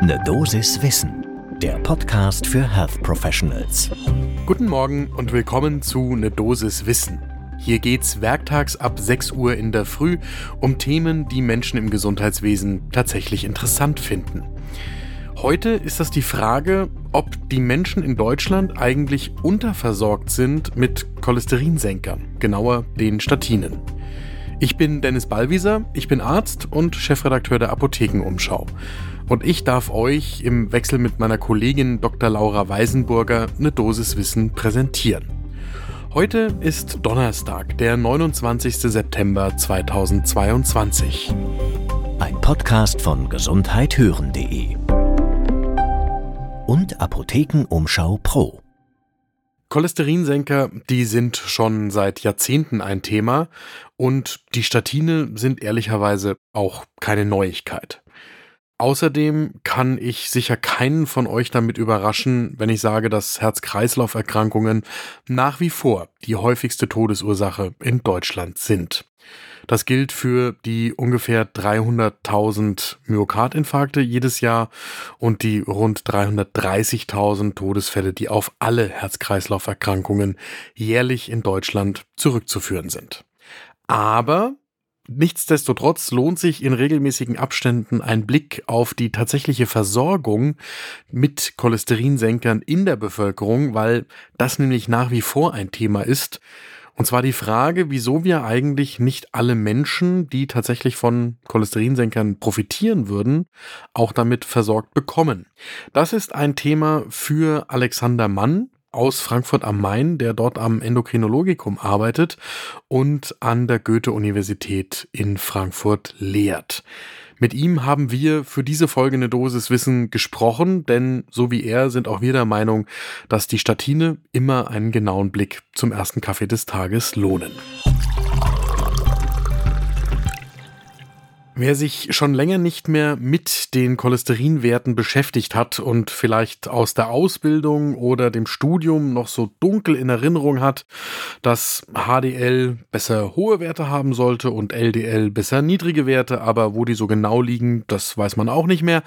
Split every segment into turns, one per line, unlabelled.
Ne Dosis Wissen, der Podcast für Health Professionals.
Guten Morgen und willkommen zu Ne Dosis Wissen. Hier geht's werktags ab 6 Uhr in der Früh um Themen, die Menschen im Gesundheitswesen tatsächlich interessant finden. Heute ist das die Frage, ob die Menschen in Deutschland eigentlich unterversorgt sind mit Cholesterinsenkern, genauer den Statinen. Ich bin Dennis Ballwieser, ich bin Arzt und Chefredakteur der Apothekenumschau. Und ich darf euch im Wechsel mit meiner Kollegin Dr. Laura Weisenburger eine Dosis Wissen präsentieren. Heute ist Donnerstag, der 29. September 2022.
Ein Podcast von gesundheithören.de und Apothekenumschau Pro.
Cholesterinsenker, die sind schon seit Jahrzehnten ein Thema und die Statine sind ehrlicherweise auch keine Neuigkeit. Außerdem kann ich sicher keinen von euch damit überraschen, wenn ich sage, dass Herz-Kreislauf-Erkrankungen nach wie vor die häufigste Todesursache in Deutschland sind. Das gilt für die ungefähr 300.000 Myokardinfarkte jedes Jahr und die rund 330.000 Todesfälle, die auf alle Herz-Kreislauf-Erkrankungen jährlich in Deutschland zurückzuführen sind. Aber Nichtsdestotrotz lohnt sich in regelmäßigen Abständen ein Blick auf die tatsächliche Versorgung mit Cholesterinsenkern in der Bevölkerung, weil das nämlich nach wie vor ein Thema ist und zwar die Frage, wieso wir eigentlich nicht alle Menschen, die tatsächlich von Cholesterinsenkern profitieren würden, auch damit versorgt bekommen. Das ist ein Thema für Alexander Mann aus Frankfurt am Main, der dort am Endokrinologikum arbeitet und an der Goethe-Universität in Frankfurt lehrt. Mit ihm haben wir für diese Folge eine Dosis Wissen gesprochen, denn so wie er sind auch wir der Meinung, dass die Statine immer einen genauen Blick zum ersten Kaffee des Tages lohnen. Wer sich schon länger nicht mehr mit den Cholesterinwerten beschäftigt hat und vielleicht aus der Ausbildung oder dem Studium noch so dunkel in Erinnerung hat, dass HDL besser hohe Werte haben sollte und LDL besser niedrige Werte, aber wo die so genau liegen, das weiß man auch nicht mehr.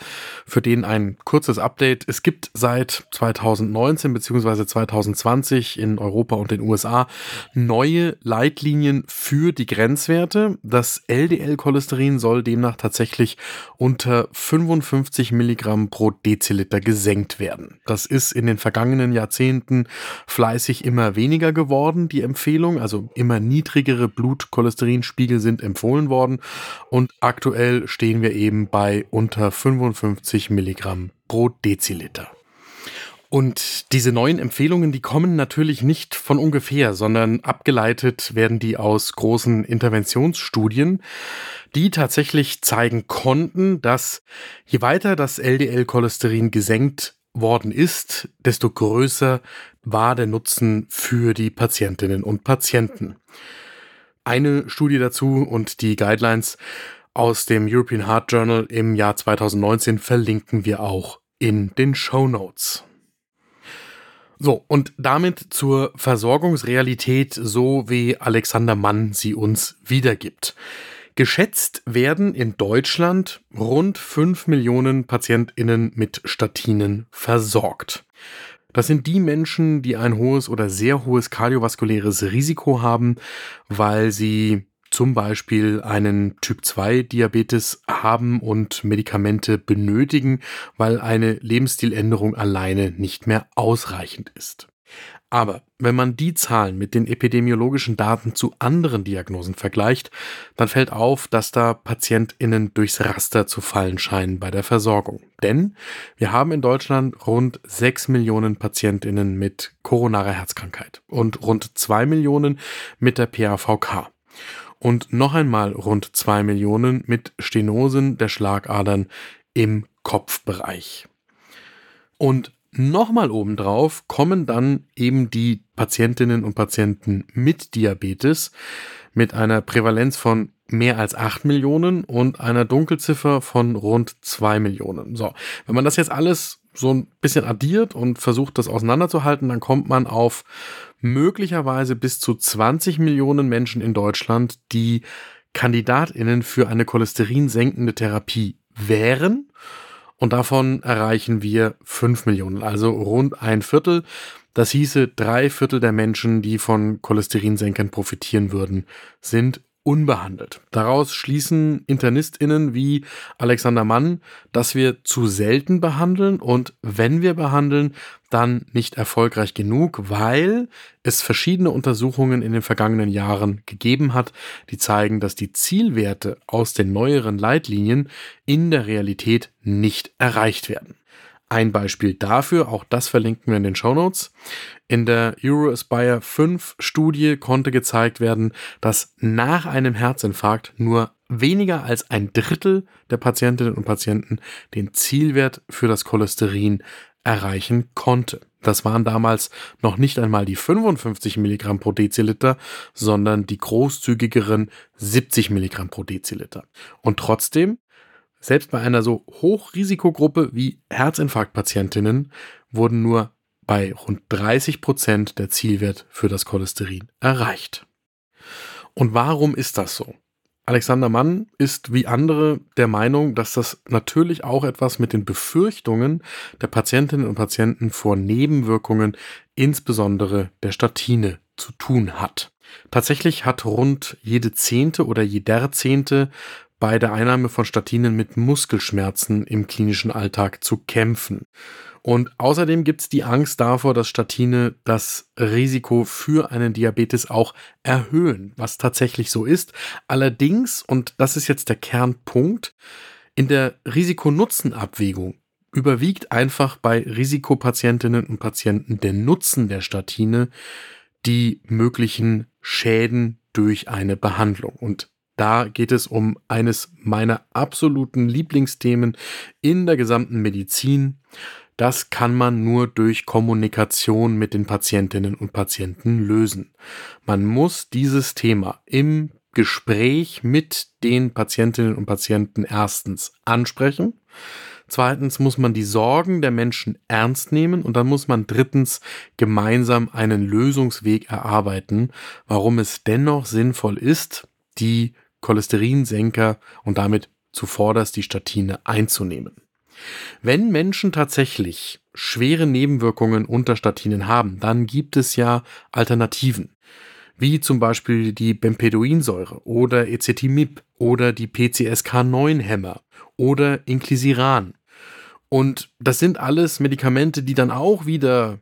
Für den ein kurzes Update. Es gibt seit 2019 bzw. 2020 in Europa und den USA neue Leitlinien für die Grenzwerte. Das LDL-Cholesterin soll demnach tatsächlich unter 55 Milligramm pro Deziliter gesenkt werden. Das ist in den vergangenen Jahrzehnten fleißig immer weniger geworden, die Empfehlung. Also immer niedrigere Blutcholesterinspiegel sind empfohlen worden. Und aktuell stehen wir eben bei unter 55 Milligramm pro Deziliter. Und diese neuen Empfehlungen, die kommen natürlich nicht von ungefähr, sondern abgeleitet werden die aus großen Interventionsstudien, die tatsächlich zeigen konnten, dass je weiter das LDL-Cholesterin gesenkt worden ist, desto größer war der Nutzen für die Patientinnen und Patienten. Eine Studie dazu und die Guidelines aus dem European Heart Journal im Jahr 2019 verlinken wir auch in den Show Notes. So, und damit zur Versorgungsrealität, so wie Alexander Mann sie uns wiedergibt. Geschätzt werden in Deutschland rund 5 Millionen PatientInnen mit Statinen versorgt. Das sind die Menschen, die ein hohes oder sehr hohes kardiovaskuläres Risiko haben, weil sie zum Beispiel einen Typ-2-Diabetes haben und Medikamente benötigen, weil eine Lebensstiländerung alleine nicht mehr ausreichend ist. Aber wenn man die Zahlen mit den epidemiologischen Daten zu anderen Diagnosen vergleicht, dann fällt auf, dass da PatientInnen durchs Raster zu fallen scheinen bei der Versorgung. Denn wir haben in Deutschland rund 6 Millionen PatientInnen mit koronarer Herzkrankheit und rund 2 Millionen mit der PAVK und noch einmal rund zwei Millionen mit Stenosen der Schlagadern im Kopfbereich. Und nochmal obendrauf kommen dann eben die Patientinnen und Patienten mit Diabetes mit einer Prävalenz von mehr als 8 Millionen und einer Dunkelziffer von rund 2 Millionen. So, wenn man das jetzt alles so ein bisschen addiert und versucht, das auseinanderzuhalten, dann kommt man auf möglicherweise bis zu 20 Millionen Menschen in Deutschland, die KandidatInnen für eine cholesterinsenkende Therapie wären. und davon erreichen wir 5 Millionen, also rund ein Viertel. Das hieße, drei Viertel der Menschen, die von Cholesterinsenkern profitieren würden, sind unbehandelt. Daraus schließen InternistInnen wie Alexander Mann, dass wir zu selten behandeln und wenn wir behandeln, dann nicht erfolgreich genug, weil es verschiedene Untersuchungen in den vergangenen Jahren gegeben hat, die zeigen, dass die Zielwerte aus den neueren Leitlinien in der Realität nicht erreicht werden. Ein Beispiel dafür, auch das verlinken wir in den Show Notes. In der Euroaspire 5 Studie konnte gezeigt werden, dass nach einem Herzinfarkt nur weniger als ein Drittel der Patientinnen und Patienten den Zielwert für das Cholesterin erreichen konnte. Das waren damals noch nicht einmal die 55 Milligramm pro Deziliter, sondern die großzügigeren 70 Milligramm pro Deziliter. Und trotzdem selbst bei einer so Hochrisikogruppe wie Herzinfarktpatientinnen wurden nur bei rund 30 Prozent der Zielwert für das Cholesterin erreicht. Und warum ist das so? Alexander Mann ist wie andere der Meinung, dass das natürlich auch etwas mit den Befürchtungen der Patientinnen und Patienten vor Nebenwirkungen, insbesondere der Statine, zu tun hat. Tatsächlich hat rund jede zehnte oder jeder zehnte bei der Einnahme von Statinen mit Muskelschmerzen im klinischen Alltag zu kämpfen. Und außerdem gibt es die Angst davor, dass Statine das Risiko für einen Diabetes auch erhöhen, was tatsächlich so ist. Allerdings, und das ist jetzt der Kernpunkt, in der Risiko-Nutzen-Abwägung überwiegt einfach bei Risikopatientinnen und Patienten der Nutzen der Statine die möglichen Schäden durch eine Behandlung. Und da geht es um eines meiner absoluten Lieblingsthemen in der gesamten Medizin. Das kann man nur durch Kommunikation mit den Patientinnen und Patienten lösen. Man muss dieses Thema im Gespräch mit den Patientinnen und Patienten erstens ansprechen. Zweitens muss man die Sorgen der Menschen ernst nehmen und dann muss man drittens gemeinsam einen Lösungsweg erarbeiten, warum es dennoch sinnvoll ist, die Cholesterinsenker und damit zuvorderst die Statine einzunehmen. Wenn Menschen tatsächlich schwere Nebenwirkungen unter Statinen haben, dann gibt es ja Alternativen, wie zum Beispiel die Bempedoinsäure oder Ecetimib oder die PCSK9-Hämmer oder Inclisiran. Und das sind alles Medikamente, die dann auch wieder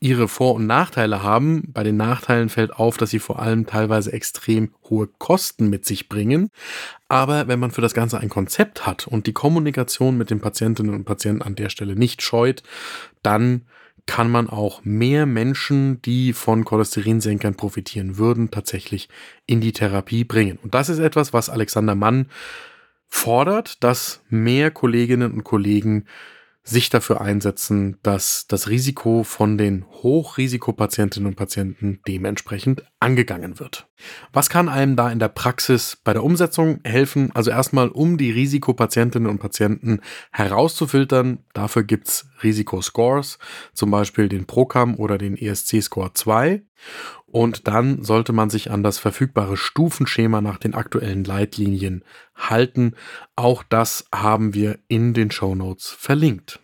ihre Vor- und Nachteile haben. Bei den Nachteilen fällt auf, dass sie vor allem teilweise extrem hohe Kosten mit sich bringen. Aber wenn man für das Ganze ein Konzept hat und die Kommunikation mit den Patientinnen und Patienten an der Stelle nicht scheut, dann kann man auch mehr Menschen, die von Cholesterinsenkern profitieren würden, tatsächlich in die Therapie bringen. Und das ist etwas, was Alexander Mann fordert, dass mehr Kolleginnen und Kollegen sich dafür einsetzen, dass das Risiko von den Hochrisikopatientinnen und Patienten dementsprechend angegangen wird. Was kann einem da in der Praxis bei der Umsetzung helfen? Also erstmal, um die Risikopatientinnen und Patienten herauszufiltern, dafür gibt's Risikoscores, zum Beispiel den ProCam oder den ESC-Score 2. Und dann sollte man sich an das verfügbare Stufenschema nach den aktuellen Leitlinien halten. Auch das haben wir in den Show Notes verlinkt.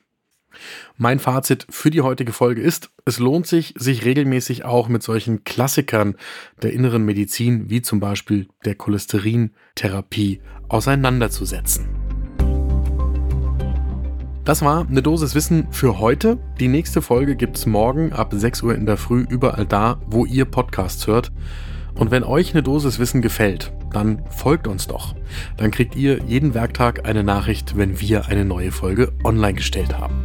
Mein Fazit für die heutige Folge ist, es lohnt sich, sich regelmäßig auch mit solchen Klassikern der inneren Medizin, wie zum Beispiel der Cholesterintherapie, auseinanderzusetzen. Das war eine Dosis Wissen für heute. Die nächste Folge gibt es morgen ab 6 Uhr in der Früh überall da, wo ihr Podcasts hört. Und wenn euch eine Dosis Wissen gefällt, dann folgt uns doch. Dann kriegt ihr jeden Werktag eine Nachricht, wenn wir eine neue Folge online gestellt haben.